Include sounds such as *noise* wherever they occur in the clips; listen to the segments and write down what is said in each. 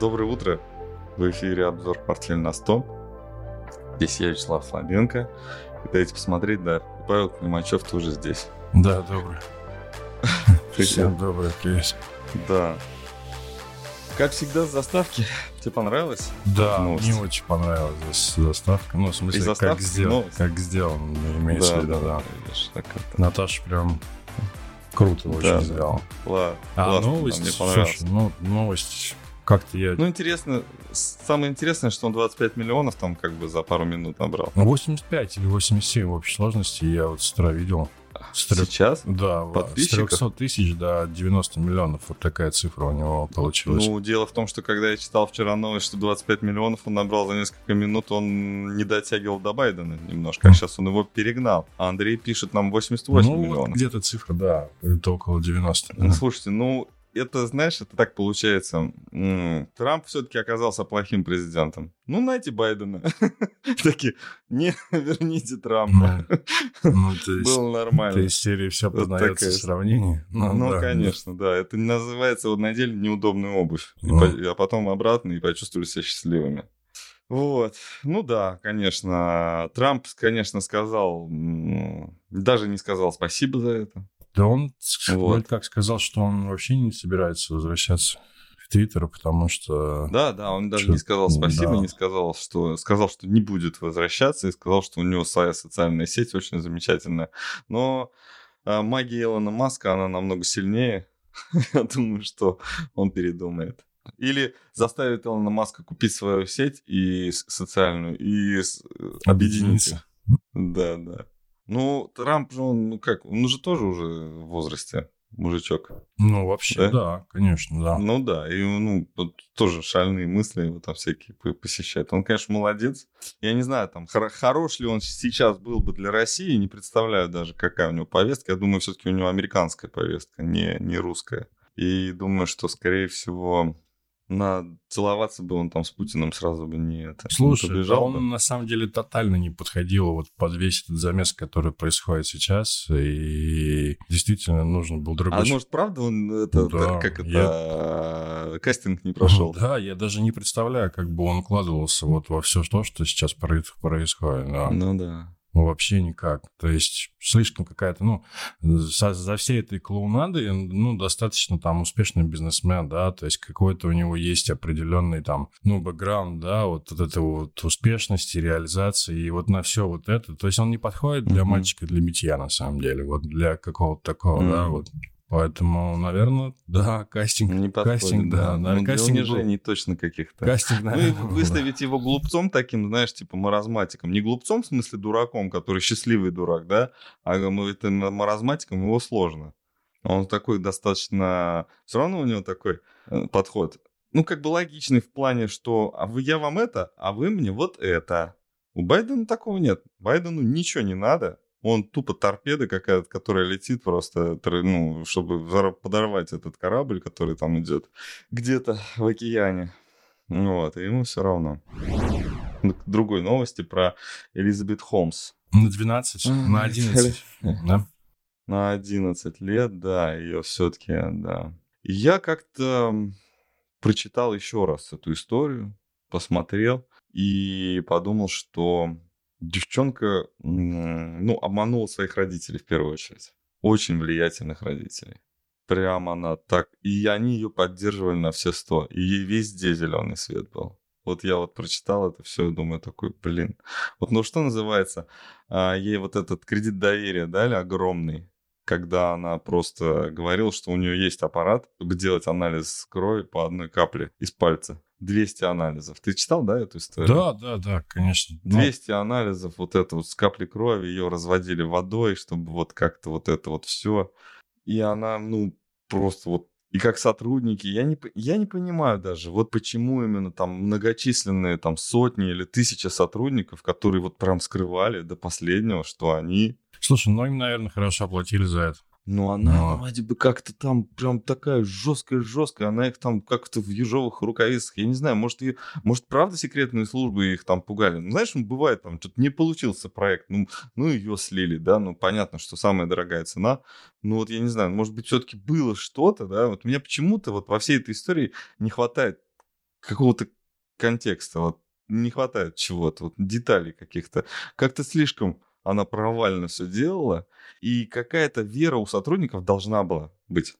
Доброе утро. В эфире обзор «Портфель на 100». Здесь я, Вячеслав Слабенко. И дайте посмотреть, да, Павел Климачев тоже здесь. Да, доброе. *laughs* Всем доброе, привет. Да. Как всегда, с заставки. Тебе понравилось? Да, Новости? мне очень понравилась заставка. Ну, в смысле, как, сделан, как сделан, имеется да, в виду, да. да. Видишь, так это... Наташа прям круто очень да, сделала. Ладно, а новость, мне слушай, ну, новость как-то я... Ну, интересно, самое интересное, что он 25 миллионов там как бы за пару минут набрал. 85 или 87 в общей сложности, я вот с утра видел. С Сейчас? Да, с 300 тысяч до 90 миллионов. Вот такая цифра у него получилась. Ну, дело в том, что когда я читал вчера новость, что 25 миллионов он набрал за несколько минут, он не дотягивал до Байдена немножко, а сейчас он его перегнал. А Андрей пишет нам 88 ну, миллионов. Вот где-то цифра, да, это около 90. Ну, слушайте, ну, это, знаешь, это так получается. Трамп все-таки оказался плохим президентом. Ну, найте Байдена. *laughs* Такие, не *laughs* верните Трампа. Ну, *laughs* Было нормально. Из серии все познается в сравнении. Ну, ну конечно, да. Это называется вот надели неудобную обувь. А потом обратно и почувствовали себя счастливыми. Вот. Ну да, конечно. Трамп, конечно, сказал, даже не сказал спасибо за это. Да он вот. как сказал, что он вообще не собирается возвращаться в Твиттер, потому что... Да, да, он даже что... не сказал спасибо, да. не сказал, что... Сказал, что не будет возвращаться, и сказал, что у него своя социальная сеть очень замечательная. Но а, магия Илона Маска, она намного сильнее. *laughs* Я думаю, что он передумает. Или заставит Илона Маска купить свою сеть и социальную, и объединиться. Да, да. Ну, Трамп же, он, ну как, он же тоже уже в возрасте мужичок. Ну, вообще, да, да конечно, да. Ну да, и ну, тоже шальные мысли его там всякие посещают. Он, конечно, молодец. Я не знаю, там, хор- хорош ли он сейчас был бы для России, не представляю даже, какая у него повестка. Я думаю, все-таки у него американская повестка, не, не русская. И думаю, что, скорее всего, на целоваться бы он там с Путиным сразу бы не это. Слушай, не да он бы. на самом деле тотально не подходил вот под весь этот замес, который происходит сейчас, и действительно нужен был другой. А может, правда он это, да, как это, я... кастинг не прошел? Да, я даже не представляю, как бы он укладывался вот во все то, что сейчас происходит. Да. Ну да. Ну, вообще никак. То есть слишком какая-то, ну, за, за всей этой клоунадой, ну, достаточно там успешный бизнесмен, да, то есть какой-то у него есть определенный там, ну, бэкграунд, да, вот, вот этой вот успешности, реализации, и вот на все вот это. То есть он не подходит для mm-hmm. мальчика для битья, на самом деле, вот для какого-то такого, mm-hmm. да, вот Поэтому, наверное, да, кастинг. Не подходит, кастинг, да. да. Ну, кастинг унижений был... точно каких-то. Кастинг, наверное, Ну, выставить его глупцом таким, знаешь, типа маразматиком. Не глупцом, в смысле дураком, который счастливый дурак, да, а это маразматиком его сложно. Он такой достаточно... Все равно у него такой э, подход. Ну, как бы логичный в плане, что а вы, я вам это, а вы мне вот это. У Байдена такого нет. Байдену ничего не надо он тупо торпеда какая-то, которая летит просто, ну, чтобы подорвать этот корабль, который там идет где-то в океане. Вот, и ему все равно. К другой новости про Элизабет Холмс. На 12, на 11, да? На 11 лет, да, ее все-таки, да. Я как-то прочитал еще раз эту историю, посмотрел и подумал, что девчонка, ну, обманула своих родителей в первую очередь. Очень влиятельных родителей. Прямо она так... И они ее поддерживали на все сто. И ей везде зеленый свет был. Вот я вот прочитал это все и думаю такой, блин. Вот ну что называется, а, ей вот этот кредит доверия дали огромный, когда она просто говорила, что у нее есть аппарат, чтобы делать анализ крови по одной капле из пальца. 200 анализов. Ты читал, да, эту историю? Да, да, да, конечно. 200 Но... анализов, вот это вот с капли крови, ее разводили водой, чтобы вот как-то вот это вот все. И она, ну, просто вот и как сотрудники, я не, я не понимаю даже, вот почему именно там многочисленные там сотни или тысячи сотрудников, которые вот прям скрывали до последнего, что они... Слушай, ну им, наверное, хорошо оплатили за это. Но она Но... вроде бы как-то там прям такая жесткая-жесткая, она их там как-то в ежовых рукавицах, я не знаю, может, ее, может, правда секретные службы их там пугали. Ну, знаешь, ну, бывает там, что-то не получился проект, ну, ну, ее слили, да, ну, понятно, что самая дорогая цена, ну, вот я не знаю, может быть, все-таки было что-то, да, вот меня почему-то вот во всей этой истории не хватает какого-то контекста, вот не хватает чего-то, вот деталей каких-то. Как-то слишком она провально все делала, и какая-то вера у сотрудников должна была быть.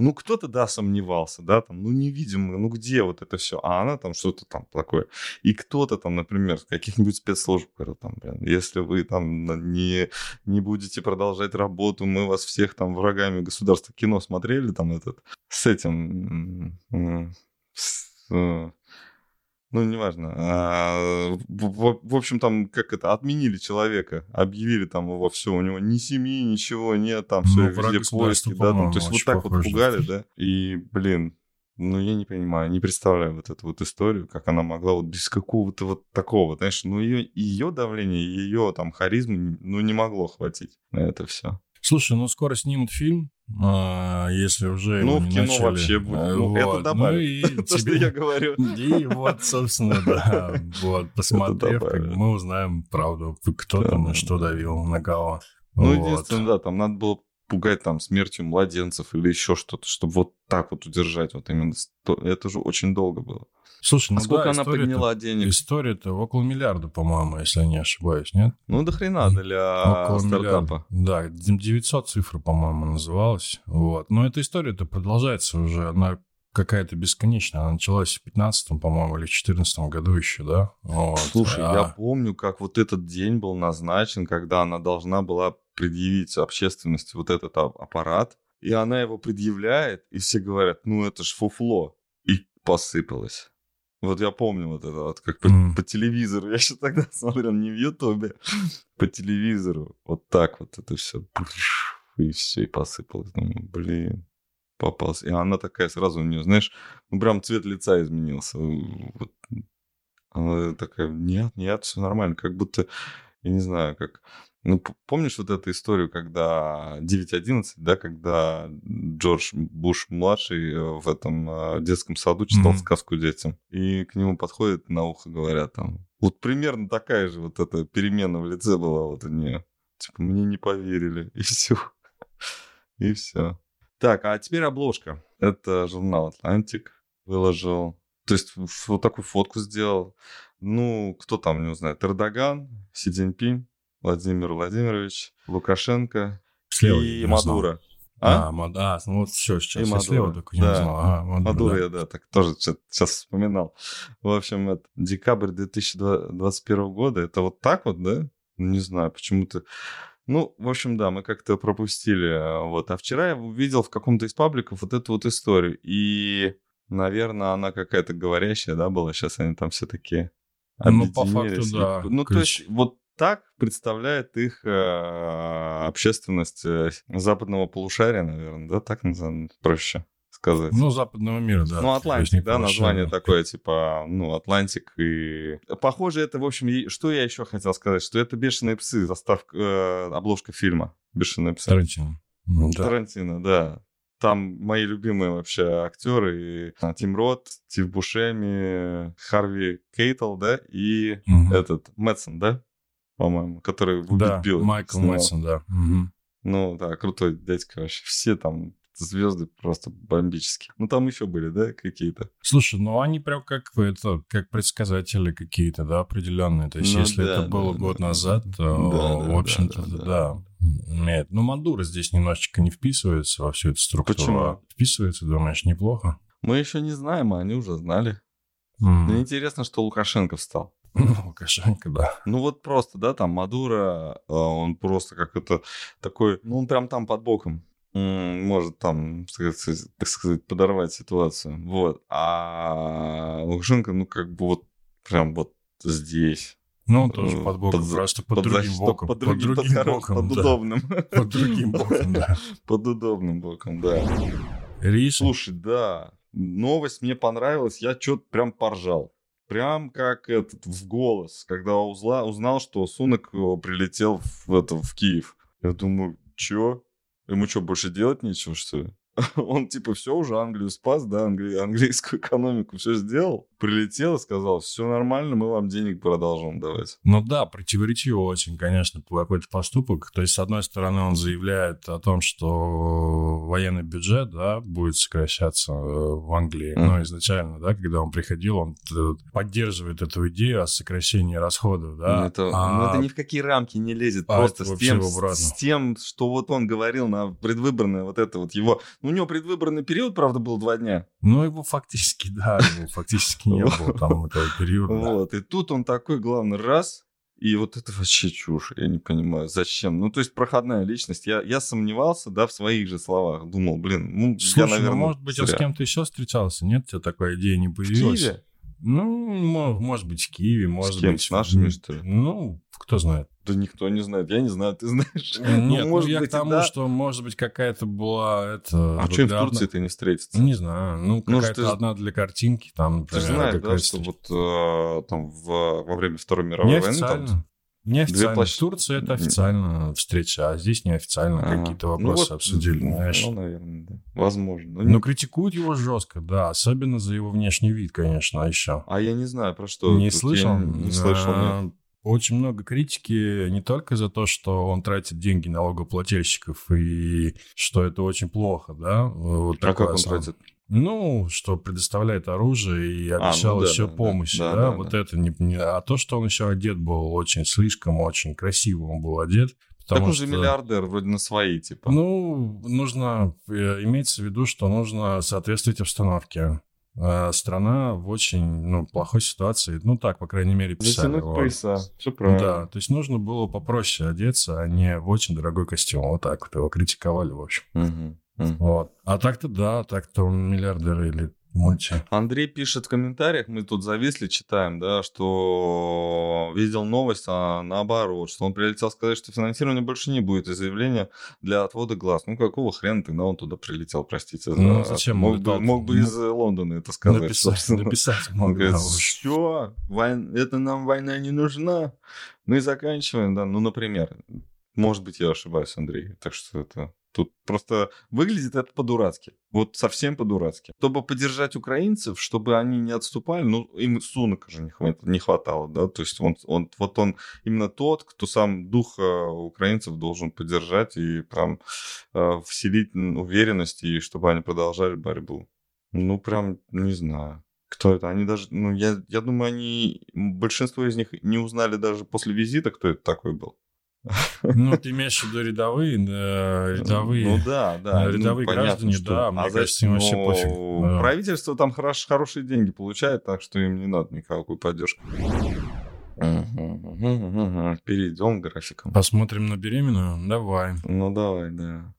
Ну, кто-то, да, сомневался, да, там, ну, невидимо, ну, где вот это все? А она там что-то там такое. И кто-то там, например, каких-нибудь спецслужб говорил, там, блин, если вы там не, не будете продолжать работу, мы вас всех там врагами государства кино смотрели, там, этот, с этим, с, э, ну, неважно. А, в, в общем, там, как это, отменили человека, объявили там его все, у него ни семьи, ничего нет, там все, ну, везде поиски, да, там, то есть вот так вот пугали, да, и, блин, ну, я не понимаю, не представляю вот эту вот историю, как она могла вот без какого-то вот такого, знаешь, ну, ее, ее давление, ее там харизмы, ну, не могло хватить на это все. Слушай, ну скоро снимут фильм, а, если уже Ну, в кино начали. вообще будет. А, Ну, это добавит. Ну, и *laughs* То, что тебе... я говорю. *laughs* И вот, собственно, да. *laughs* Вот, посмотрев, мы узнаем правду, кто там и что да. давил на кого. Ну, единственное, да, там надо было пугать там смертью младенцев или еще что-то, чтобы вот так вот удержать вот именно. Это же очень долго было. Слушай, ну а сколько да, она подняла денег? История-то около миллиарда, по-моему, если я не ошибаюсь, нет? Ну, до хрена для Около стартапа. миллиарда. Да, 900 цифр, по-моему, называлась. Вот. Но эта история-то продолжается уже. Она какая-то бесконечная. Она началась в 15 по-моему, или в 14 году еще, да? Вот. Слушай, А- я помню, как вот этот день был назначен, когда она должна была предъявить общественности вот этот а- аппарат, и она его предъявляет, и все говорят, ну это ж фуфло. И посыпалось. Вот я помню вот это вот, как по, Мгм. по телевизору. *laughs* Я еще тогда смотрел не в Ютубе, по телевизору. Вот так вот это все. И все, и посыпалось. Думаю, блин, попался. И она такая сразу у нее, знаешь, ну прям цвет лица изменился. Вот. Она такая, нет, нет, все нормально. Как будто, я не знаю, как... Ну, помнишь вот эту историю, когда 9.11, да, когда Джордж Буш-младший э, в этом э, детском саду читал Мгм. сказку детям, и к нему подходят на ухо говорят там, вот примерно такая же вот эта перемена в лице была вот у нее. Типа, мне не поверили, *laughs* и все. И все. Так, а теперь обложка. Это журнал «Атлантик» выложил. То есть вот такую фотку сделал. Ну, кто там не узнает? Эрдоган, Си Цзиньпинь, Владимир Владимирович, Лукашенко Слева и. Мадуро. А? А, Мад- а, ну вот все, сейчас И я слева только не да. знал. Ага, Мадуро, Мадуро да. я, да, так тоже сейчас вспоминал. В общем, это декабрь 2021 года. Это вот так вот, да? Не знаю, почему-то... Ну, в общем, да, мы как-то пропустили. а, Вот. А вчера я увидел в каком-то из пабликов вот эту вот историю. И, наверное, она какая-то говорящая, да, была. Сейчас они там все такие Ну, по факту. И- да. Ну, то Ключ. есть, вот так представляет их э, общественность э, западного полушария, наверное, да, так назовем, проще сказать. Ну, западного мира, да. Ну, Атлантик, да, название такое, типа, ну, Атлантик и... Похоже, это, в общем, что я еще хотел сказать, что это «Бешеные псы», заставка, э, обложка фильма «Бешеные псы». Тарантино. Ну, да. Тарантино, да. Там мои любимые вообще актеры. И, а, Тим Рот, Стив Бушеми, Харви Кейтл, да, и Мгм. этот Мэтсон, да, по-моему, который в «Убить Да, Билла» Майкл снимал. Мэтсон, да. Мгм. Ну, да, крутой дядька вообще. Все там звезды просто бомбические. Ну, там еще были, да, какие-то? Слушай, ну они прям как это, как предсказатели какие-то, да, определенные. То есть, Ну если да, это было да, год да. назад, то, Да, да, в общем-то, да, да, да, да. Нет, ну Мадуро здесь немножечко не вписывается во всю эту структуру. Почему? Вписывается, думаешь, неплохо? Мы еще не знаем, а они уже знали. М. Мне интересно, что Лукашенко встал. Ну, *laughs* Лукашенко, да. Ну вот просто, да, там Мадуро, а, он просто как это такой, ну он прям там под боком. Может там, так сказать, так сказать, подорвать ситуацию. Вот. А Лукашенко, ну как бы вот прям вот здесь. Ну, он тоже Э, под боком, за- просто под, другим защиту- боком. Под другим, под, хоро- боком, под да. удобным. *laughs* Под другим боком, да. *laughs* Под удобным боком, да. Риш, Слушай, да, новость мне понравилась, я что-то прям поржал. Прям как этот, в голос, когда узла, узнал, что Сунок э, прилетел в, это, в Киев. Я думаю, чё? Ему что, больше делать нечего, что ли? *laughs* Он типа все уже Англию спас, да, англи... английскую экономику все сделал. Прилетел и сказал, все нормально, мы вам денег продолжим давать. Ну да, противоречиво очень, конечно, какой-то поступок. То есть, с одной стороны, он заявляет о том, что военный бюджет, да, будет сокращаться э, в Англии. Mm. Но изначально, да, когда он приходил, он э, поддерживает эту идею о сокращении расходов, да. Ну это, а... ну, это ни в какие рамки не лезет. А просто с тем, с тем, что вот он говорил на предвыборное вот это вот его... Ну, у него предвыборный период, правда, был два дня. Ну, его фактически, *laughs* да, его фактически не было там этого периода. Вот, и тут он такой, главный, раз, и вот это вообще чушь, я не понимаю, зачем. Ну, то есть проходная личность. Я, я сомневался, да, в своих же словах. Думал, блин, ну, Слушай, я, наверное, ну, может быть, зря. он с кем-то еще встречался, нет? У тебя такая идея не появилась? В Киеве? Ну, может быть, в Киеве, может с кем? быть... С нашими, что ли? Ну, кто знает. Да никто не знает. Я не знаю, ты знаешь. Нет, ну, может ну, я быть, к тому, да. что, может быть, какая-то была... Это, а что им в Турции-то не встретится? Не знаю. Ну, ну какая-то ну, одна для картинки. Там, ты знаешь, да, что вот э, там в, во время Второй мировой войны... Там, Неофициально. Две В Турции это официально встреча, а здесь неофициально ага. какие-то ну вопросы ну, вот, обсудили. Ну, знаешь. ну, наверное, да. Возможно. Но, Но критикуют его жестко, да, особенно за его внешний вид, конечно, а еще. А я не знаю, про что. Не слышал? не слышал, нет. Очень много критики не только за то, что он тратит деньги налогоплательщиков и что это очень плохо, да. Вот а как он тратит? Ну, что предоставляет оружие и обещал а, ну, да, еще да, помощь, да, да, да, вот да. это не, не... А то, что он еще одет был очень слишком, очень красиво он был одет. Так он же что... миллиардер, вроде на свои, типа. Ну, нужно, э, имеется в виду, что нужно соответствовать обстановке. А страна в очень ну, плохой ситуации. Ну, так, по крайней мере, писали. Затянуть вот. пояса, все правильно. Да, то есть нужно было попроще одеться, а не в очень дорогой костюм. Вот так вот его критиковали, в общем. Угу. Вот. А так-то да, так-то он миллиардер или мульти. Андрей пишет в комментариях, мы тут зависли, читаем, да, что видел новость, а наоборот, что он прилетел сказать, что финансирования больше не будет, и заявление для отвода глаз. Ну, какого хрена тогда он туда прилетел, простите. Ну, за... зачем? Мог, бы, мог бы из Лондона это сказать. Написать, написать мог. Говорит, все, войн... это нам война не нужна. Мы заканчиваем, да, ну, например. Может быть, я ошибаюсь, Андрей. Так что это Тут просто выглядит это по-дурацки. Вот совсем по-дурацки. Чтобы поддержать украинцев, чтобы они не отступали, ну, им сунок же не, хват, не хватало, да, то есть он, он, вот он именно тот, кто сам дух украинцев должен поддержать и прям э, вселить уверенность, и чтобы они продолжали борьбу. Ну, прям не знаю. Кто это? Они даже, ну, я, я думаю, они, большинство из них не узнали даже после визита, кто это такой был. Ну, ты имеешь в виду рядовые, да, рядовые. Ну да, да. Ну, рядовые ну, граждане, что... да, мне а кажется, им вообще пофиг. Да. Правительство там хорош, хорошие деньги получает, так что им не надо никакой поддержки. Перейдем к графикам. Посмотрим на беременную? Давай. Ну, давай, да.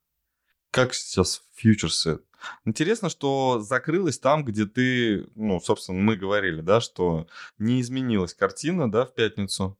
Как сейчас фьючерсы? Интересно, что закрылось там, где ты, ну, собственно, мы говорили, да, что не изменилась картина, да, в пятницу.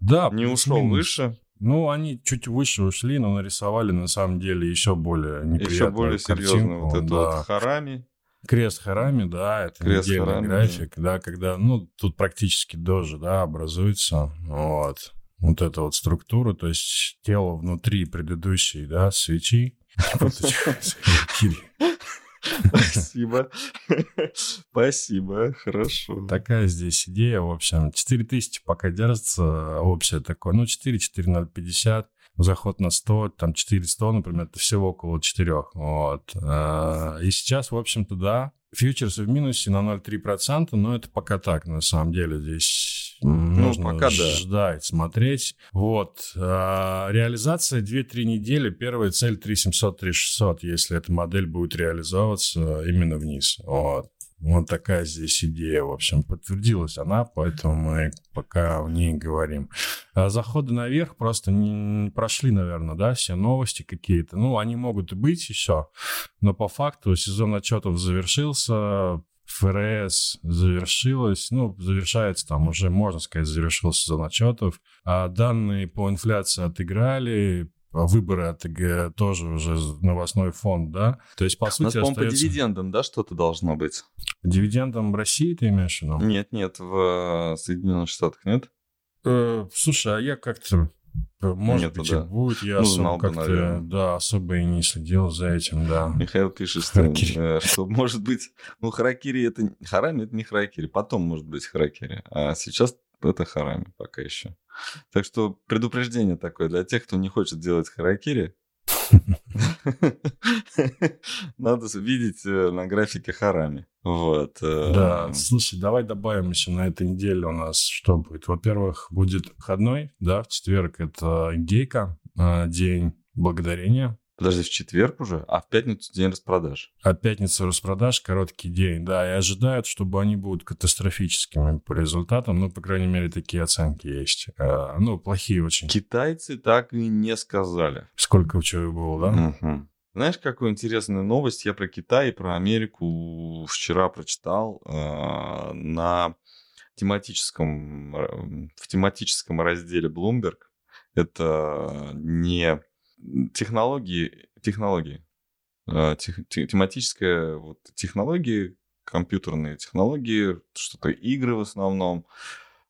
Да, не ушел выше. Ну, они чуть выше ушли, но нарисовали на самом деле еще более неприятную Еще более серьезно вот это да. вот Харами. Крест Харами, да, это Крест недельный Харами, график, да. да, когда, ну, тут практически дожи, да, образуется, вот. Вот эта вот структура, то есть тело внутри предыдущей, да, свечи. *laughs* *laughs* *laughs* Спасибо. *laughs* Спасибо, хорошо. Такая здесь идея, в общем. 4000 пока держится, общее такое. Ну, 4, 4050 заход на 100, там 400, например, это всего около 4. Вот. А, и сейчас, в общем-то, да, фьючерсы в минусе на 0,3%, но это пока так, на самом деле. Здесь ну, Нужно пока ждать, да. смотреть. Вот. А, реализация 2-3 недели. Первая цель 3700-3600, если эта модель будет реализовываться именно вниз. Вот. Вот такая здесь идея, в общем, подтвердилась она, поэтому мы пока в ней говорим. А заходы наверх просто не прошли, наверное, да, все новости какие-то. Ну, они могут и быть еще, но по факту сезон отчетов завершился, ФРС завершилась, ну, завершается там уже, можно сказать, завершился сезон отчетов. А данные по инфляции отыграли, а выборы от тоже уже новостной фонд, да? То есть, по сути, остается... по дивидендам, да, что-то должно быть? Дивидендам России ты имеешь в виду? Нет, нет, в э, Соединенных Штатах нет? Э, слушай, а я как-то Может Нету, быть, да. и будет. Я Ну, особо как-то, да, особо и не следил за этим, да. Михаил пишет, что, *laughs* э, что может быть... Ну, харакири это... Харами это не харакири. Потом может быть харакири. А сейчас это харами пока еще. Так что предупреждение такое для тех, кто не хочет делать харакири. *laughs* Надо видеть э, на графике харами. Вот. э, Да, слушай, давай добавим еще на этой неделе у нас что будет. Во-первых, будет выходной, да, в четверг это индейка, э, день благодарения. Подожди, в четверг уже? А в пятницу день распродаж. А пятница распродаж, короткий день, да, и ожидают, чтобы они будут катастрофическими по результатам, ну, по крайней мере, такие оценки есть. Э, ну, плохие очень. Китайцы так и не сказали. Сколько чего было, да? Мгм. Знаешь, какую интересную новость я про Китай и про Америку вчера прочитал э, на тематическом, в тематическом разделе Bloomberg. Это не технологии, технологии, э, тех- те- тематическая вот, технологии, компьютерные технологии, что-то игры в основном,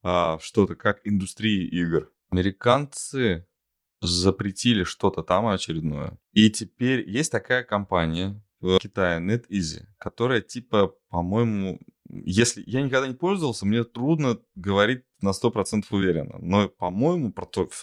а, что-то как индустрии игр. Американцы запретили что-то там очередное. И теперь есть такая компания в Китае, NetEasy, которая типа, по-моему, если я никогда не пользовался, мне трудно говорить на 100% уверенно. Но, по-моему,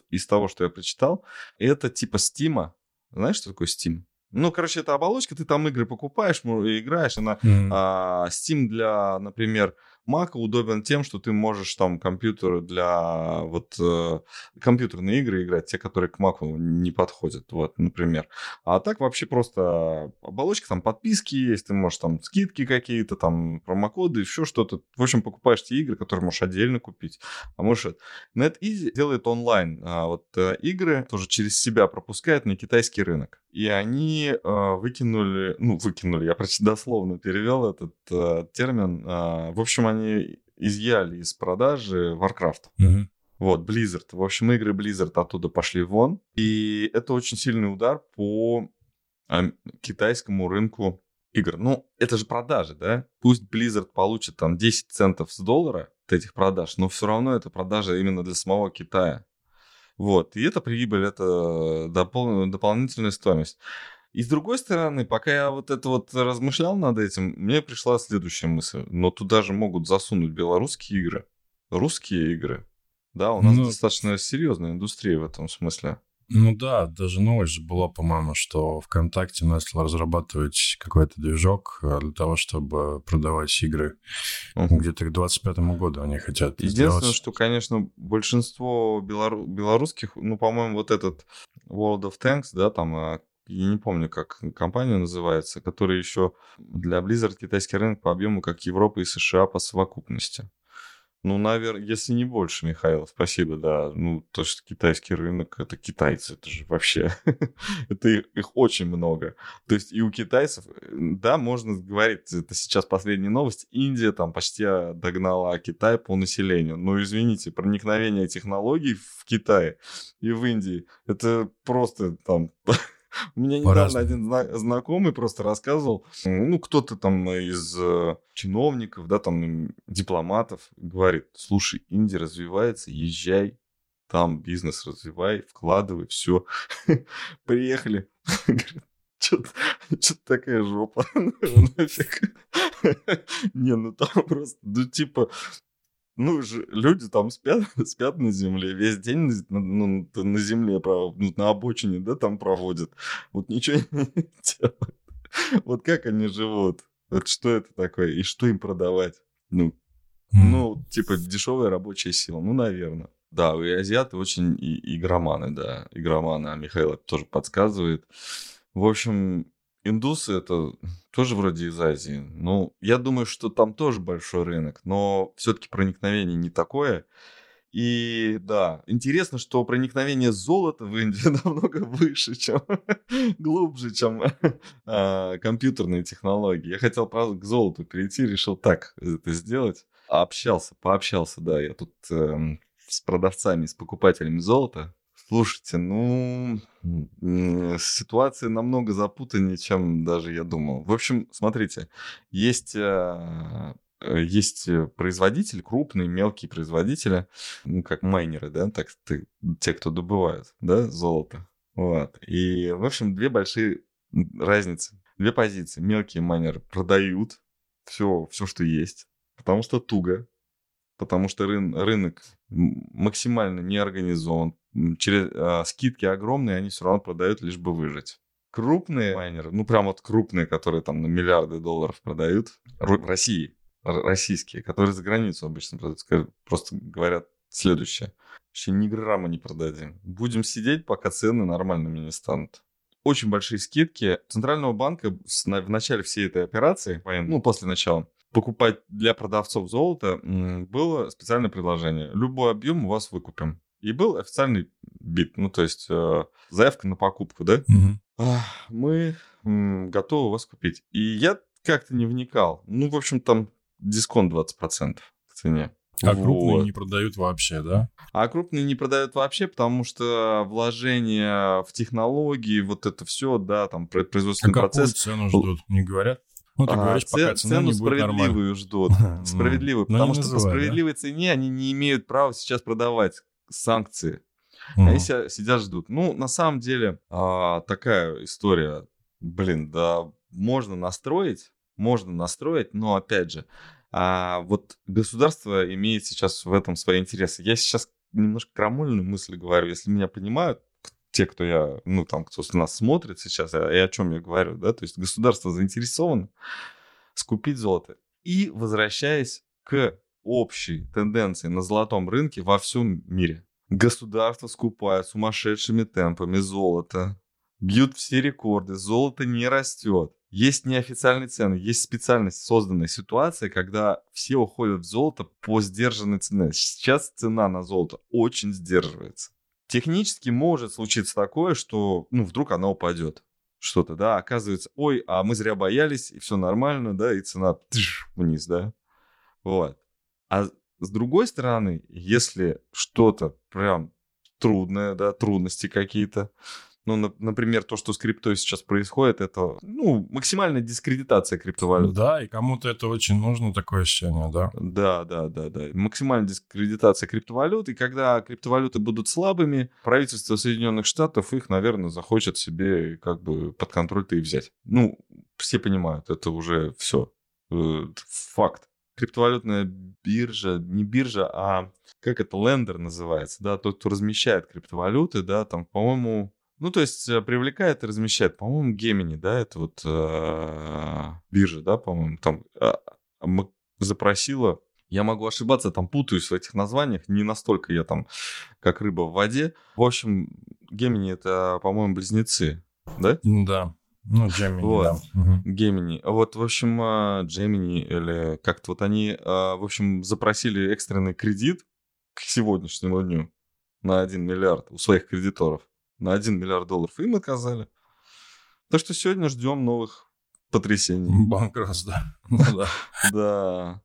из того, что я прочитал, это типа Steam. Знаешь, что такое Steam? Ну, короче, это оболочка, ты там игры покупаешь, играешь, она Мгм. а Steam для, например, Mac удобен тем, что ты можешь там компьютер для вот э, компьютерные игры играть, те, которые к Mac не подходят, вот, например. А так вообще просто оболочка, там подписки есть, ты можешь там скидки какие-то, там промокоды, еще что-то. В общем, покупаешь те игры, которые можешь отдельно купить. А можешь... NetEasy делает онлайн а, вот э, игры, тоже через себя пропускает на китайский рынок. И они э, выкинули, ну, выкинули, я почти дословно перевел этот э, термин. А, в общем, они изъяли из продажи Warcraft. Мгм. Вот, Blizzard. В общем, игры Blizzard оттуда пошли вон. И это очень сильный удар по китайскому рынку игр. Ну, это же продажи, да? Пусть Blizzard получит там 10 центов с доллара от этих продаж, но все равно это продажа именно для самого Китая. Вот, и это прибыль, это допол- дополнительная стоимость. И с другой стороны, пока я вот это вот размышлял над этим, мне пришла следующая мысль. Но туда же могут засунуть белорусские игры, русские игры. Да, у нас Ну, достаточно серьезная индустрия в этом смысле. Ну да, даже новость же была, по-моему, что ВКонтакте начал разрабатывать какой-то движок э, для того, чтобы продавать игры. Мгм. Где-то к 25 году они хотят Единственное, сделать. что, конечно, большинство белору- белорусских, ну, по-моему, вот этот World of Tanks, да, там, а, я не помню, как компания называется, которая еще для Blizzard китайский рынок по объему, как Европа и США по совокупности. Ну, наверное, если не больше, Михаил, спасибо, да. Ну, то, что китайский рынок, это китайцы, это же вообще, *laughs* это их, их очень много. То есть и у китайцев, да, можно говорить, это сейчас последняя новость, Индия там почти а, догнала Китай по населению. Но, извините, проникновение технологий в Китае и в Индии, это просто там... *laughs* *laughs* У меня недавно один зна- знакомый просто рассказывал, ну, кто-то там из э, чиновников, да, там, дипломатов говорит, слушай, Индия развивается, езжай, там бизнес развивай, вкладывай, все. *laughs* Приехали. *laughs* Что-то такая жопа. Нафиг. Не, ну там просто, ну типа, ну же, люди там спят, *laughs* спят на земле, весь день на, ну, на земле, ну, на обочине, да, там проводят. Вот ничего *laughs* не делают. Вот как они живут? Вот что это такое? И что им продавать? Ну, ну, типа, дешевая рабочая сила. Ну, наверное. Да, и азиаты очень и- игроманы, да. Игроманы, а Михаил это тоже подсказывает. В общем, индусы это тоже вроде из Азии. Ну, я думаю, что там тоже большой рынок, но все-таки проникновение не такое. И да, интересно, что проникновение золота в Индии *laughs* намного выше, чем *laughs* глубже, чем *laughs* а, компьютерные технологии. Я хотел, правда, к золоту перейти, решил так это сделать. Общался, пообщался, да, я тут эм, с продавцами, с покупателями золота. Слушайте, ну, м, ситуация намного запутаннее, чем даже я думал. В общем, смотрите, есть э, э, есть э, производители, крупные, мелкие производители, ну, как майнеры, да, так ты, те, кто добывают, да, золото. Вот. И, в общем, две большие разницы, две позиции. Мелкие майнеры продают все, все, что есть, потому что туго, потому что рын, рынок максимально не организован. Через, а, скидки огромные, они все равно продают, лишь бы выжить. Крупные майнеры, ну прям вот крупные, которые там на миллиарды долларов продают, в России, российские, которые за границу обычно продают, просто говорят следующее. Вообще ни грамма не продадим. Будем сидеть, пока цены нормальными не станут. Очень большие скидки Центрального банка в начале всей этой операции, ну, после начала, покупать для продавцов золото, было специальное предложение. Любой объем у вас выкупим. И был официальный бит, ну, то есть э, заявка на покупку, да? Угу. Мы м, готовы вас купить. И я как-то не вникал. Ну, в общем, там дисконт 20% к цене. А вот. крупные не продают вообще, да? А крупные не продают вообще, потому что вложение в технологии, вот это все, да, там производственный а процесс. цену ждут, не говорят? Ну, ты а, говоришь, пока цена цену справедливую ждут. *laughs* Справедливую, потому что по справедливой цене они не имеют права сейчас продавать санкции. Они сидят, ждут. Ну, на самом деле, а, такая история, блин, да, можно настроить, можно настроить, но опять же, а вот государство имеет сейчас в этом свои интересы. Я сейчас немножко крамольную мысль говорю, если меня понимают, те, кто я, ну, там, кто нас смотрит сейчас, и о чем я говорю, да, то есть государство заинтересовано скупить золото. И возвращаясь к общей тенденции на золотом рынке во всем мире. Государства скупают сумасшедшими темпами золото, бьют все рекорды, золото не растет. Есть неофициальные цены, есть специальность созданная ситуация, когда все уходят в золото по сдержанной цене. Сейчас цена на золото очень сдерживается. Технически может случиться такое, что ну, вдруг она упадет. Что-то, да, оказывается, ой, а мы зря боялись, и все нормально, да, и цена тыш, вниз, да. Вот. А с другой стороны, если что-то прям трудное, да, трудности какие-то, ну, на, например, то, что с криптой сейчас происходит, это, ну, максимальная дискредитация криптовалют. Да, и кому-то это очень нужно, такое ощущение, да? Да, да, да, да. Максимальная дискредитация криптовалют, и когда криптовалюты будут слабыми, правительство Соединенных Штатов их, наверное, захочет себе как бы под контроль-то и взять. Ну, все понимают, это уже все. Э, факт. Криптовалютная биржа, не биржа, а как это, лендер называется, да, тот, кто размещает криптовалюты, да, там, по-моему, ну, то есть э, привлекает и размещает, по-моему, Гемини, да, это вот э, биржа, да, по-моему, там э, запросила, я могу ошибаться, там путаюсь в этих названиях, не настолько я там, как рыба в воде. В общем, Гемини это, по-моему, близнецы, да? Да. Ну, Gemini, вот. да. Угу. Вот, в общем, Gemini или как-то вот они, в общем, запросили экстренный кредит к сегодняшнему дню на 1 миллиард у своих кредиторов на 1 миллиард долларов. Им отказали. Так что сегодня ждем новых потрясений. *laughs* Банкротств, ну да. *laughs* Да.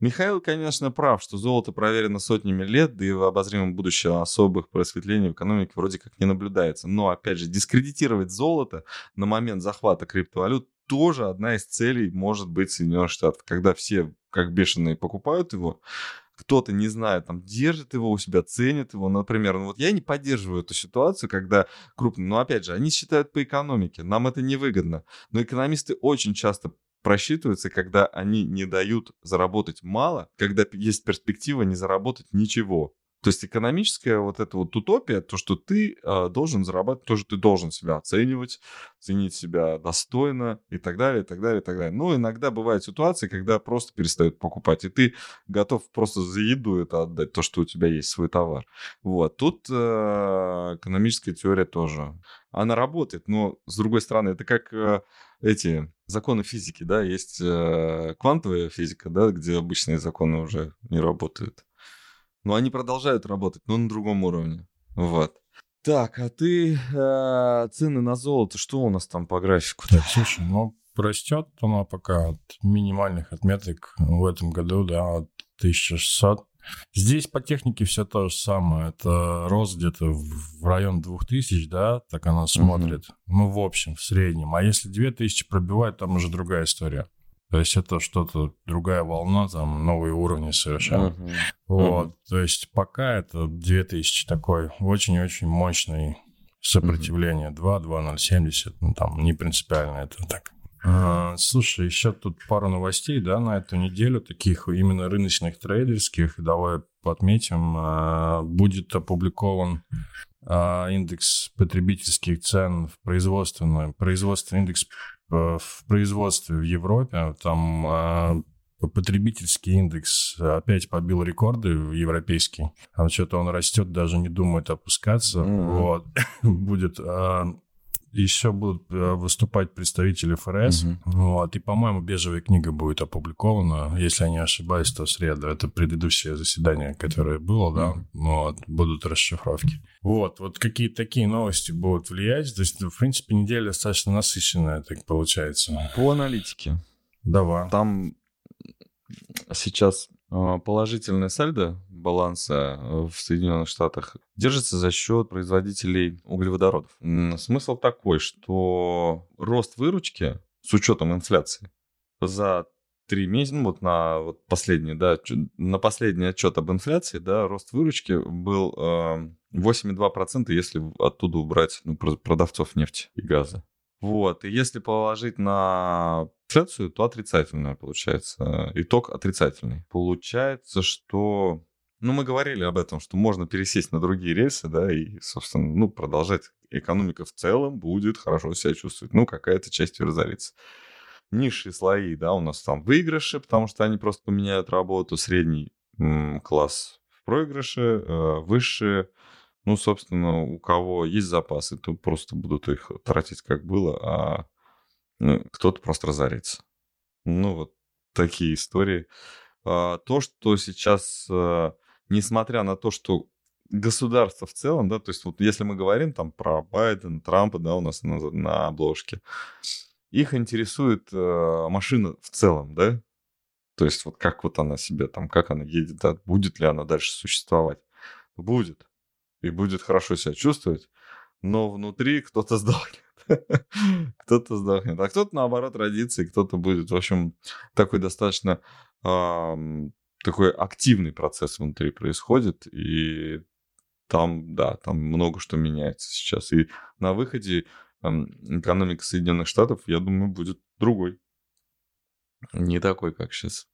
Михаил, конечно, прав, что золото проверено сотнями лет, да и в обозримом будущем особых просветлений в экономике вроде как не наблюдается. Но, опять же, дискредитировать золото на момент захвата криптовалют тоже одна из целей может быть Соединенных Штатов. Когда все как бешеные покупают его, кто-то, не знаю, там, держит его у себя, ценит его, например. Ну вот я не поддерживаю эту ситуацию, когда крупные, но опять же, они считают по экономике, нам это невыгодно. Но экономисты очень часто просчитываются, когда они не дают заработать мало, когда есть перспектива не заработать ничего. То есть экономическая вот эта вот утопия, то, что ты э, должен зарабатывать, тоже ты должен себя оценивать, ценить себя достойно и так далее, и так далее, и так далее. Но иногда бывают ситуации, когда просто перестают покупать, и ты готов просто за еду это отдать, то, что у тебя есть свой товар. Вот. Тут э, экономическая теория тоже. Она работает, но, с другой стороны, это как э, эти законы физики, да, есть э, квантовая физика, да, где обычные законы уже не работают. Но они продолжают работать, но на другом уровне. Вот. Так, а ты э, цены на золото, что у нас там по графику? Так, слушай, ну растет оно пока от минимальных отметок в этом году, да, от 1600. Здесь по технике все то же самое. Это рост где-то в район 2000, да, так она смотрит. Uh-huh. Ну, в общем, в среднем. А если 2000 пробивает, там уже другая история. То есть это что-то, другая волна, там новые уровни совершенно. Uh-huh. Вот, uh-huh. то есть пока это 2000 такой очень-очень мощный сопротивление. Uh-huh. 2, 2, 0, 70, ну там не принципиально это так. А, слушай, еще тут пару новостей, да, на эту неделю, таких именно рыночных трейдерских. Давай отметим. А, будет опубликован а, индекс потребительских цен в производственном, производственный индекс в производстве в Европе. Там потребительский индекс опять побил рекорды европейский. Там что-то он растет, даже не думает опускаться. Mm-hmm. Вот. *laughs* Будет еще будут э, выступать представители ФРС. Угу. Вот, и, по-моему, бежевая книга будет опубликована. Если я не ошибаюсь, то в среду. Это предыдущее заседание, которое было, да. Вот, будут расшифровки. Вот, вот какие такие новости будут влиять. То есть, в принципе, неделя достаточно насыщенная, так получается. По аналитике. Давай. Там сейчас а, положительное сальдо баланса э, в Соединенных Штатах держится за счет производителей углеводородов. Смысл такой, что рост выручки с учетом инфляции за три месяца, ну вот на вот последний, да, на последний отчет об инфляции, да, рост выручки был э, 8,2%, если оттуда убрать ну, продавцов нефти и газа. Вот, и если положить на инфляцию, то отрицательная получается. Итог отрицательный. Получается, что... Ну, мы говорили об этом, что можно пересесть на другие рельсы, да, и, собственно, ну, продолжать. Экономика в целом будет хорошо себя чувствовать. Ну, какая-то часть разорится. Низшие слои, да, у нас там выигрыши, потому что они просто поменяют работу. Средний м- класс в проигрыше, э, высшие ну, собственно, у кого есть запасы, то просто будут их тратить как было, а ну, кто-то просто разорится. Ну, вот такие истории. А, то, что сейчас, а, несмотря на то, что государство в целом, да, то есть вот если мы говорим там про Байдена, Трампа, да, у нас на, на обложке, их интересует э, машина в целом, да, то есть вот как вот она себе там, как она едет, да, будет ли она дальше существовать. Будет и будет хорошо себя чувствовать, но внутри кто-то *laughs* сдохнет. кто-то сдохнет, а кто-то, наоборот, родится, и кто-то будет, в общем, такой достаточно э, такой активный процесс внутри происходит, и там, да, там много что меняется сейчас. И на выходе э, экономика Соединенных Штатов, я думаю, будет другой. Не такой, как сейчас.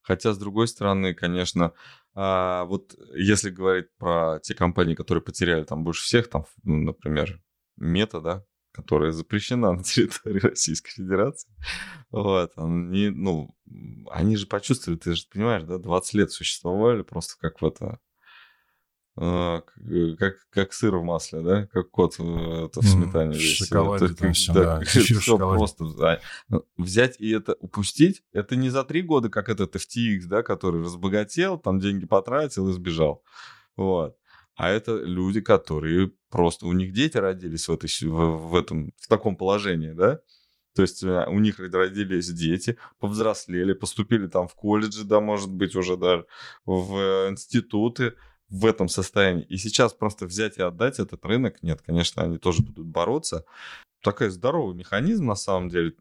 Хотя, с другой стороны, конечно, а, вот если говорить про те компании, которые потеряли там больше всех, там, например, Мета, да, которая запрещена *laughs* на территории Российской Федерации, вот, они, ну, они же почувствовали, ты же понимаешь, да, 20 лет существовали просто как в это, как, как сыр в масле, да, как кот в, это, в сметане. В шоколаде там все, да, да *laughs* все просто да. Ну, взять и это упустить, это не за три года, как этот FTX, да, который разбогател, там деньги потратил и сбежал. Вот. А это люди, которые просто, у них дети родились в, этой, в, в, этом, в таком положении, да, то есть э, у них родились дети, повзрослели, поступили там в колледжи, да, может быть, уже даже в институты, в этом состоянии. И сейчас просто взять и отдать этот рынок, нет, конечно, они тоже будут бороться. Такой здоровый механизм, на самом деле,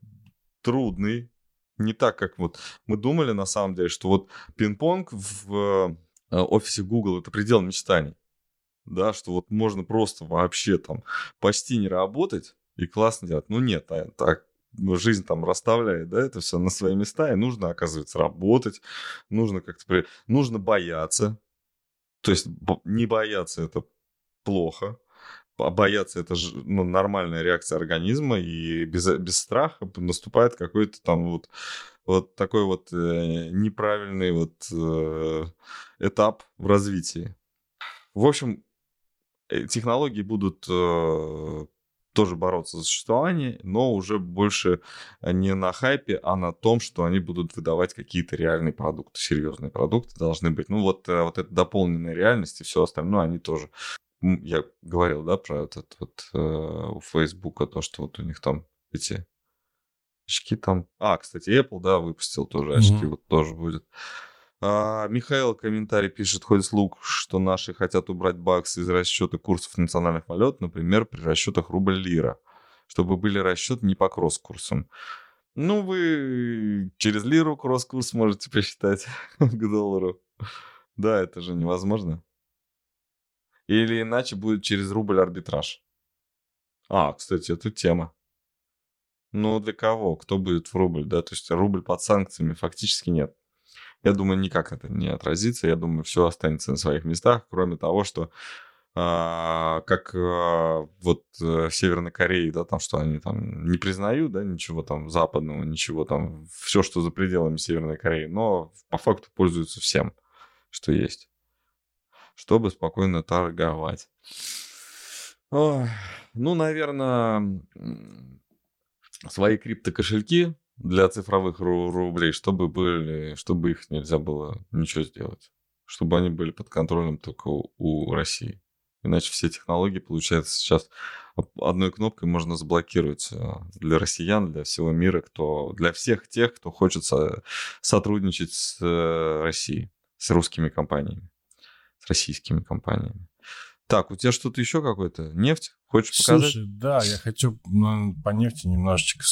трудный. Не так, как вот мы думали, на самом деле, что вот пинг-понг в э, офисе Google это предел мечтаний. Да, что вот можно просто вообще там почти не работать и классно делать. Ну нет, а так жизнь там расставляет, да, это все на свои места, и нужно, оказывается, работать, нужно как-то, нужно бояться, то есть не бояться это плохо, а бояться это ну, нормальная реакция организма, и без, без страха наступает какой-то там вот, вот такой вот э, неправильный вот э, этап в развитии. В общем, э, технологии будут э, тоже бороться за существование, но уже больше э, не на хайпе, а на том, что они будут выдавать какие-то реальные продукты, серьезные продукты должны быть. Ну вот, э, вот эта дополненная реальность и все остальное, они тоже я говорил, да, про этот вот э, у Фейсбука, то, что вот у них там эти очки там... А, кстати, Apple, да, выпустил тоже очки, mm-hmm. вот тоже будет. А, Михаил комментарий пишет, ходит слух, что наши хотят убрать баксы из расчета курсов национальных валют, например, при расчетах рубль-лира, чтобы были расчеты не по кросс-курсам. Ну, вы через лиру кросс-курс можете посчитать *laughs* к доллару. Да, это же невозможно. Или иначе будет через рубль арбитраж. А, кстати, это тема. Ну, для кого? Кто будет в рубль, да? То есть рубль под санкциями фактически нет. Я думаю, никак это не отразится. Я думаю, все останется на своих местах, кроме того, что а, как а, вот в Северной Корее, да, там, что они там не признают, да, ничего там западного, ничего там, все, что за пределами Северной Кореи, но по факту пользуются всем, что есть, чтобы спокойно торговать. Ой, ну, наверное, свои криптокошельки для цифровых рублей, чтобы были, чтобы их нельзя было ничего сделать, чтобы они были под контролем только у, у России. Иначе все технологии, получается, сейчас одной кнопкой можно заблокировать э, для россиян, для всего мира, кто, для всех тех, кто хочет сотрудничать с э, Россией, с русскими компаниями, с российскими компаниями. Так, у тебя что-то еще какое-то? Нефть? Хочешь показать? Слушай, да, я хочу ну, по нефти немножечко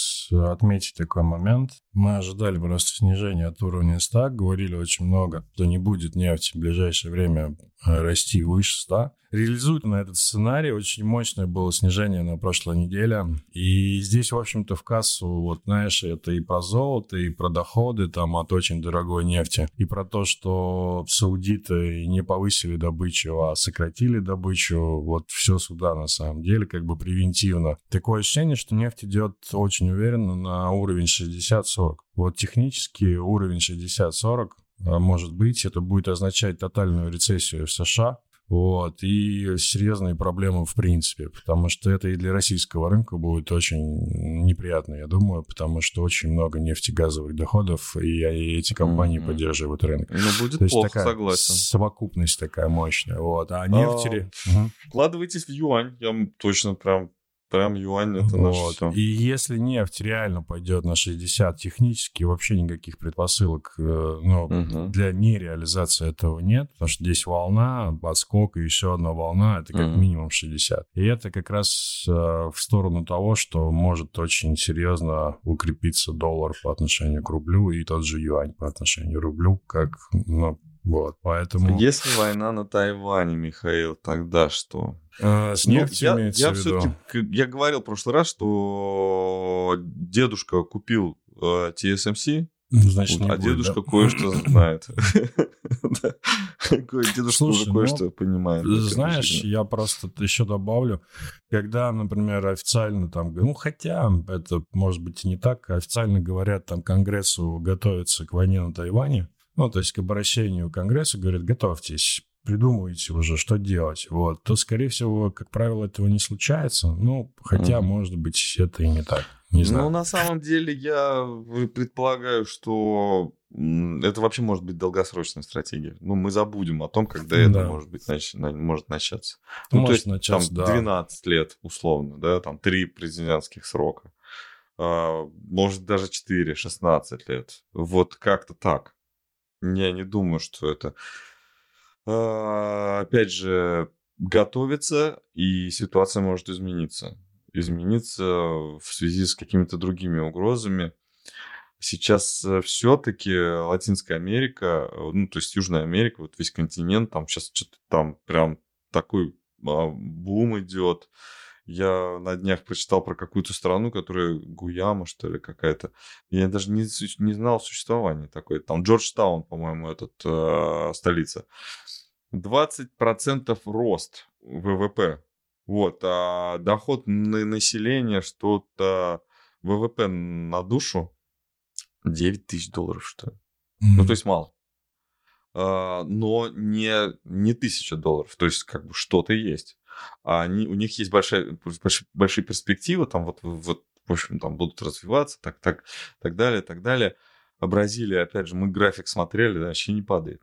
отметить такой момент. Мы ожидали просто снижения от уровня 100, говорили очень много, что не будет нефти в ближайшее время э, расти выше 100. Реализует на этот сценарий. Очень мощное было снижение на прошлой неделе. И здесь, в общем-то, в кассу, вот знаешь, это и про золото, и про доходы там от очень дорогой нефти, и про то, что саудиты не повысили добычу, а сократили добычу. Вот все сюда на самом деле как бы превентивно. Такое ощущение, что нефть идет очень уверенно на уровень 60-40. Вот технически уровень 60-40 а, может быть, это будет означать тотальную рецессию в США, вот, и серьезные проблемы в принципе, потому что это и для российского рынка будет очень неприятно, я думаю, потому что очень много нефтегазовых доходов, и эти компании mm-hmm. поддерживают рынок. Ну, будет То плохо, такая согласен. совокупность такая мощная, вот, а нефтери... А, Вкладывайтесь в юань, я точно прям Прям юань это вот. наше все. И если нефть реально пойдет на 60 технически, вообще никаких предпосылок э, ну, угу. для нереализации этого нет, потому что здесь волна, подскок и еще одна волна, это как угу. минимум 60. И это как раз э, в сторону того, что может очень серьезно укрепиться доллар по отношению к рублю и тот же юань по отношению к рублю, как ну, вот, поэтому... Если война на Тайване, Михаил, тогда что? А, с нефтью ну, я, я все-таки, я говорил в прошлый раз, что дедушка купил э, TSMC, Значит, а дедушка кое-что *clears throat* знает. *laughs* Дедушка уже кое-что понимает. Знаешь, я просто еще добавлю, когда, например, официально там, ну, хотя это, может быть, и не так, официально говорят, там, Конгрессу готовится к войне на Тайване, ну, то есть к обращению к Конгрессу, говорят, готовьтесь, придумывайте уже, что делать, вот, то, скорее всего, как правило, этого не случается. Ну, хотя, mm-hmm. может быть, это и не так. Не ну, знаю. Ну, на самом деле, я предполагаю, что это вообще может быть долгосрочная стратегия. Ну, мы забудем о том, когда да. это может быть нач... может начаться. Ну, может то есть, начаться, там, да. 12 лет, условно, да, там, 3 президентских срока. А, может, даже 4, 16 лет. Вот как-то так. Я не думаю, что это... А, опять же, готовится, и ситуация может измениться. Измениться в связи с какими-то другими угрозами. Сейчас э, все-таки Латинская Америка, э, ну, то есть Южная Америка, вот весь континент, там сейчас что-то там прям такой а, бум идет. Я на днях прочитал про какую-то страну, которая Гуяма, что ли, какая-то. Я даже не, не знал существования такой. Там Джорджтаун, по-моему, этот э, столица. 20% рост ВВП. Вот, а доход на население что-то ВВП на душу 9 тысяч долларов, что ли. Mm-hmm. Ну, то есть мало. А, но не, не тысяча долларов. То есть, как бы что-то есть они, у них есть большая, большие, большие перспективы, там вот, вот, в общем, там будут развиваться, так, так, так далее, так далее. А Бразилия, опять же, мы график смотрели, вообще не падает.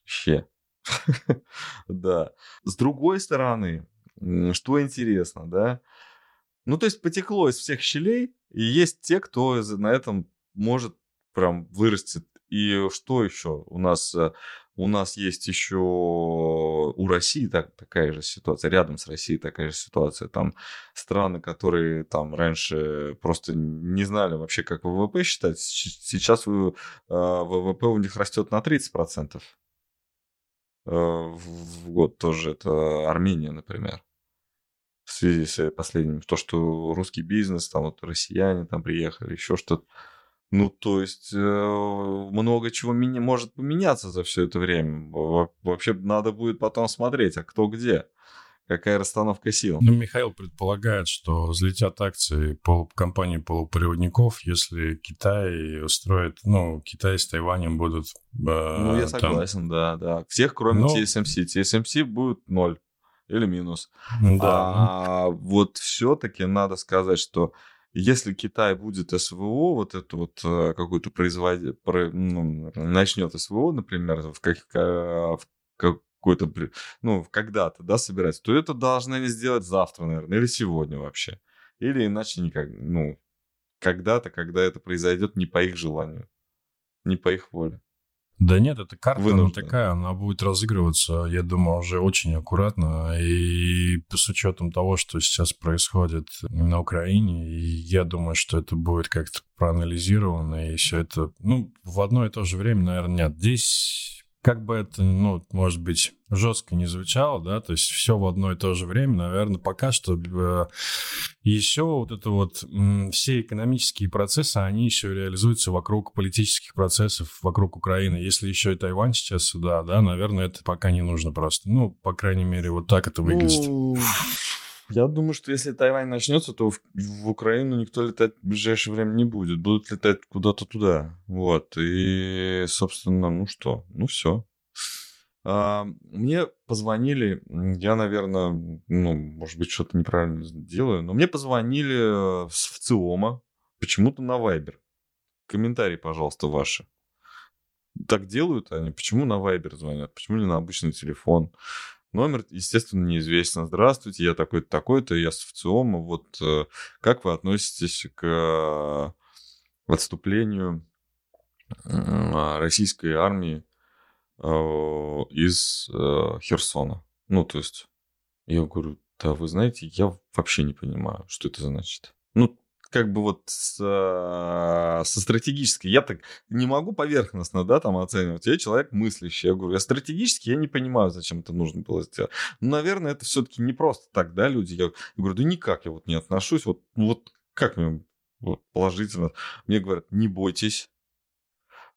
Вообще. *laughs* Да. С другой стороны, что интересно, да, ну, то есть потекло из всех щелей, и есть те, кто на этом может прям вырастет. И что еще? У нас э, у нас есть еще у России так, такая же ситуация, рядом с Россией такая же ситуация. Там страны, которые там раньше просто не знали вообще, как ВВП считать, сейчас ВВП у них растет на 30% в год тоже. Это Армения, например в связи с последним. То, что русский бизнес, там вот россияне там приехали, еще что-то. Ну, то есть э, много чего ми- может поменяться за все это время. Вообще надо будет потом смотреть, а кто где какая расстановка сил. Ну, Михаил предполагает, что взлетят акции пол, компании полупроводников, если Китай устроит, ну, Китай с Тайванем будут... Э, ну, я согласен, там... да, да. Всех, кроме Но... TSMC. TSMC будет ноль или минус. Да. А вот все-таки надо сказать, что если Китай будет СВО, вот это вот э, какую-то производить, ну, начнет СВО, например, в, как, в какой-то, ну, когда-то, да, собирать, то это должны они сделать завтра, наверное, или сегодня вообще. Или иначе никак, ну, когда-то, когда это произойдет не по их желанию, не по их воле. Да нет, эта карта она такая, она будет разыгрываться, я думаю, уже очень аккуратно. И с учетом того, что сейчас происходит на Украине, я думаю, что это будет как-то проанализировано, и все это, ну, в одно и то же время, наверное, нет. Здесь как бы это, ну, может быть, жестко не звучало, да, то есть все в одно и то же время, наверное, пока что э, еще вот это вот все экономические процессы, они еще реализуются вокруг политических процессов, вокруг Украины. Если еще и Тайвань сейчас сюда, да, наверное, это пока не нужно просто. Ну, по крайней мере, вот так это выглядит. Я думаю, что если Тайвань начнется, то в, в Украину никто летать в ближайшее время не будет. Будут летать куда-то туда. Вот. И, собственно, ну что? Ну все. А, мне позвонили, я, наверное, ну, может быть, что-то неправильно делаю, но мне позвонили в ЦИОМа, почему-то на Вайбер. Комментарии, пожалуйста, ваши. Так делают они? Почему на Вайбер звонят? Почему не на обычный телефон? Номер, естественно, неизвестен. Здравствуйте, я такой-то, такой-то, я с ВЦИОМа. Вот э, как вы относитесь к э, отступлению российской армии э, из Херсона? Ну, то есть, я говорю, да, вы знаете, я вообще не понимаю, что это значит. Ну, как бы вот с, а, со стратегической. Я так не могу поверхностно, да, там оценивать. Я человек мыслящий. Я говорю, я стратегически я не понимаю, зачем это нужно было сделать. Ну, наверное, это все-таки не просто так, да, люди. Я, говорю, да никак я вот не отношусь. Вот, вот как мне вот, положительно. Мне говорят, не бойтесь.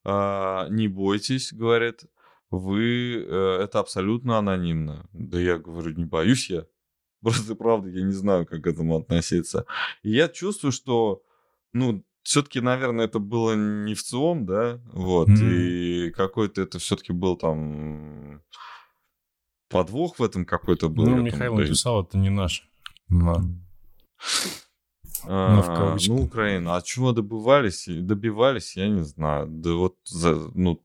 А, не бойтесь, говорят, вы, э, это абсолютно анонимно. Да я говорю, не боюсь я. Просто, правда, я не знаю, как к этому относиться. И я чувствую, что, ну, все-таки, наверное, это было не в ЦИОМ, да, вот, mm-hmm. и какой-то это все-таки был там подвох в этом какой-то был. Ну, Михаил написал, это не наш. Но. А, ну, Украина. А чего добывались, добивались, я не знаю. Да вот, за, ну,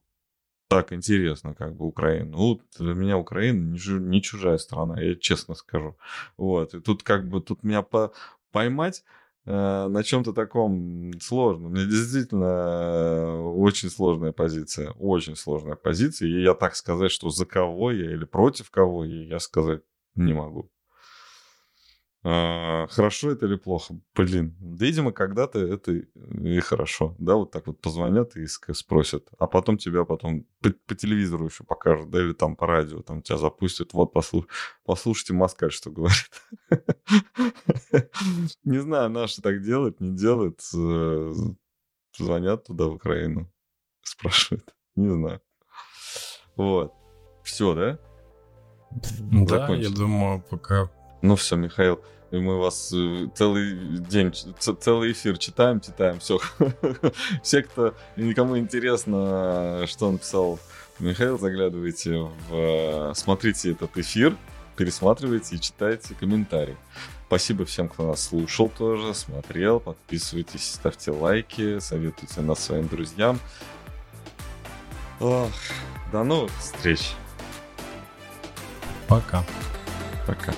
так интересно, как бы Украина. Ну, для меня Украина не, чужая страна, я честно скажу. Вот. И тут как бы тут меня по, поймать э, на чем-то таком сложно. Меня действительно э, очень сложная позиция. Очень сложная позиция. И я так сказать, что за кого я или против кого я, я сказать не могу. А, хорошо это или плохо? Блин, видимо, когда-то это и хорошо. Да, вот так вот позвонят и спросят. А потом тебя потом по, по телевизору еще покажут, да, или там по радио, там тебя запустят. Вот, послуш... послушайте Москаль, что говорит. *laughs* Не знаю, наши так делают, не делают. Звонят туда, в Украину, спрашивают. Не знаю. Вот. Все, да? Да, я думаю, пока ну все, Михаил, мы вас э, целый день, целый эфир читаем, читаем, все. *laughs* Все, кто никому интересно, что написал Михаил, заглядывайте в... Э, смотрите этот эфир, пересматривайте и читайте комментарии. Спасибо всем, кто нас слушал тоже, смотрел. Подписывайтесь, ставьте лайки, советуйте нас своим друзьям. Ох, до новых встреч. Пока. Пока.